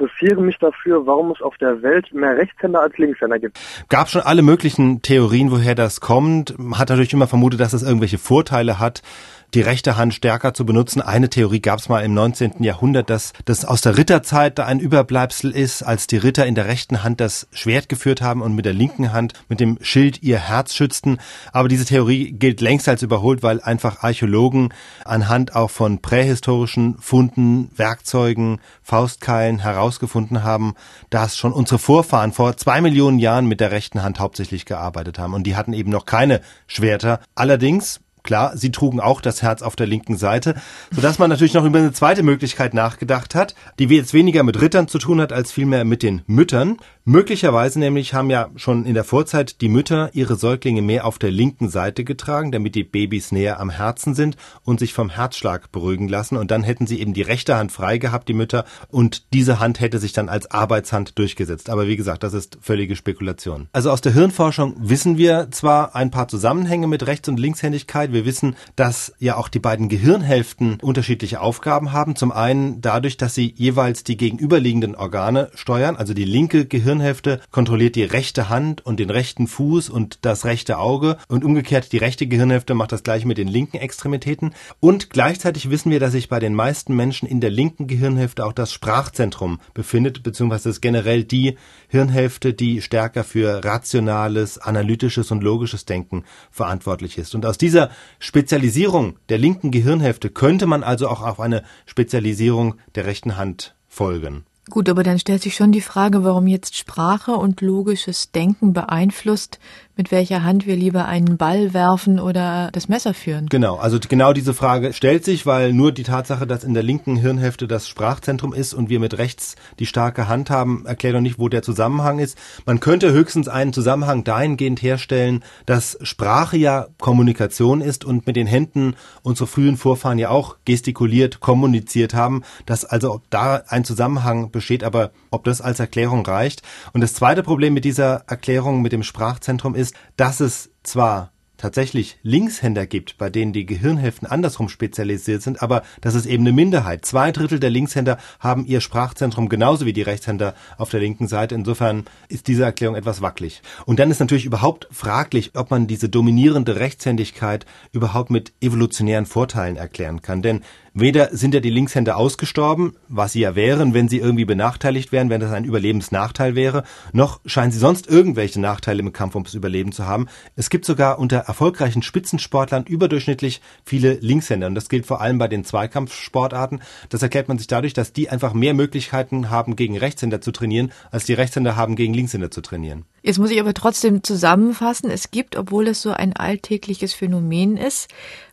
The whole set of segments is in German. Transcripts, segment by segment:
interessiere mich dafür, warum es auf der Welt mehr Rechtshänder als Linkshänder gibt. Gab schon alle möglichen Theorien, woher das kommt. Hat natürlich immer vermutet, dass es irgendwelche Vorteile hat die rechte Hand stärker zu benutzen. Eine Theorie gab es mal im 19. Jahrhundert, dass das aus der Ritterzeit da ein Überbleibsel ist, als die Ritter in der rechten Hand das Schwert geführt haben und mit der linken Hand mit dem Schild ihr Herz schützten. Aber diese Theorie gilt längst als überholt, weil einfach Archäologen anhand auch von prähistorischen Funden, Werkzeugen, Faustkeilen herausgefunden haben, dass schon unsere Vorfahren vor zwei Millionen Jahren mit der rechten Hand hauptsächlich gearbeitet haben. Und die hatten eben noch keine Schwerter. Allerdings Klar, sie trugen auch das Herz auf der linken Seite, sodass man natürlich noch über eine zweite Möglichkeit nachgedacht hat, die jetzt weniger mit Rittern zu tun hat, als vielmehr mit den Müttern. Möglicherweise nämlich haben ja schon in der Vorzeit die Mütter ihre Säuglinge mehr auf der linken Seite getragen, damit die Babys näher am Herzen sind und sich vom Herzschlag beruhigen lassen. Und dann hätten sie eben die rechte Hand frei gehabt, die Mütter, und diese Hand hätte sich dann als Arbeitshand durchgesetzt. Aber wie gesagt, das ist völlige Spekulation. Also aus der Hirnforschung wissen wir zwar ein paar Zusammenhänge mit Rechts- und Linkshändigkeit. Wir wissen, dass ja auch die beiden Gehirnhälften unterschiedliche Aufgaben haben. Zum einen dadurch, dass sie jeweils die gegenüberliegenden Organe steuern, also die linke Gehirn Gehirnhälfte kontrolliert die rechte Hand und den rechten Fuß und das rechte Auge und umgekehrt die rechte Gehirnhälfte macht das gleiche mit den linken Extremitäten. Und gleichzeitig wissen wir, dass sich bei den meisten Menschen in der linken Gehirnhälfte auch das Sprachzentrum befindet, beziehungsweise ist generell die Hirnhälfte, die stärker für rationales, analytisches und logisches Denken verantwortlich ist. Und aus dieser Spezialisierung der linken Gehirnhälfte könnte man also auch auf eine Spezialisierung der rechten Hand folgen. Gut, aber dann stellt sich schon die Frage, warum jetzt Sprache und logisches Denken beeinflusst, mit welcher Hand wir lieber einen Ball werfen oder das Messer führen. Genau, also genau diese Frage stellt sich, weil nur die Tatsache, dass in der linken Hirnhälfte das Sprachzentrum ist und wir mit rechts die starke Hand haben, erklärt doch nicht, wo der Zusammenhang ist. Man könnte höchstens einen Zusammenhang dahingehend herstellen, dass Sprache ja Kommunikation ist und mit den Händen unsere frühen Vorfahren ja auch gestikuliert, kommuniziert haben, dass also da ein Zusammenhang besteht, aber ob das als Erklärung reicht. Und das zweite Problem mit dieser Erklärung mit dem Sprachzentrum ist, dass es zwar tatsächlich Linkshänder gibt, bei denen die Gehirnhälften andersrum spezialisiert sind, aber das ist eben eine Minderheit. Zwei Drittel der Linkshänder haben ihr Sprachzentrum genauso wie die Rechtshänder auf der linken Seite. Insofern ist diese Erklärung etwas wackelig. Und dann ist natürlich überhaupt fraglich, ob man diese dominierende Rechtshändigkeit überhaupt mit evolutionären Vorteilen erklären kann. Denn Weder sind ja die Linkshänder ausgestorben, was sie ja wären, wenn sie irgendwie benachteiligt wären, wenn das ein Überlebensnachteil wäre, noch scheinen sie sonst irgendwelche Nachteile im Kampf ums Überleben zu haben. Es gibt sogar unter erfolgreichen Spitzensportlern überdurchschnittlich viele Linkshänder und das gilt vor allem bei den Zweikampfsportarten. Das erklärt man sich dadurch, dass die einfach mehr Möglichkeiten haben, gegen Rechtshänder zu trainieren, als die Rechtshänder haben, gegen Linkshänder zu trainieren. Jetzt muss ich aber trotzdem zusammenfassen, es gibt, obwohl es so ein alltägliches Phänomen ist,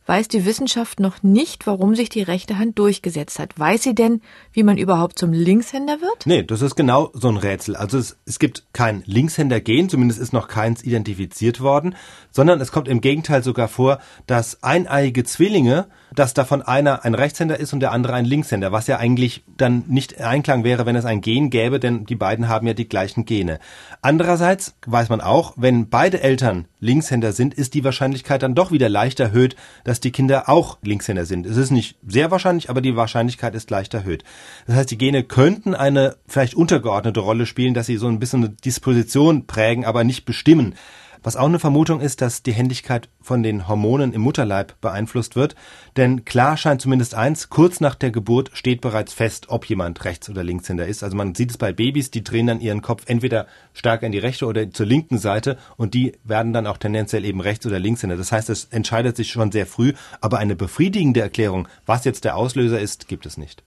weiß die Wissenschaft noch nicht, warum sich die rechte Hand durchgesetzt hat. Weiß sie denn, wie man überhaupt zum Linkshänder wird? Nee, das ist genau so ein Rätsel. Also es, es gibt kein Linkshänder-Gen, zumindest ist noch keins identifiziert worden, sondern es kommt im Gegenteil sogar vor, dass eineiige Zwillinge, dass davon einer ein Rechtshänder ist und der andere ein Linkshänder, was ja eigentlich dann nicht Einklang wäre, wenn es ein Gen gäbe, denn die beiden haben ja die gleichen Gene. Andererseits weiß man auch, wenn beide Eltern Linkshänder sind, ist die Wahrscheinlichkeit dann doch wieder leicht erhöht, dass die Kinder auch Linkshänder sind. Es ist nicht sehr wahrscheinlich, aber die Wahrscheinlichkeit ist leicht erhöht. Das heißt, die Gene könnten eine vielleicht untergeordnete Rolle spielen, dass sie so ein bisschen eine Disposition prägen, aber nicht bestimmen. Was auch eine Vermutung ist, dass die Händigkeit von den Hormonen im Mutterleib beeinflusst wird. Denn klar scheint zumindest eins, kurz nach der Geburt steht bereits fest, ob jemand Rechts- oder Linkshänder ist. Also man sieht es bei Babys, die drehen dann ihren Kopf entweder stark in die rechte oder zur linken Seite und die werden dann auch tendenziell eben Rechts- oder Linkshänder. Das heißt, es entscheidet sich schon sehr früh, aber eine befriedigende Erklärung, was jetzt der Auslöser ist, gibt es nicht.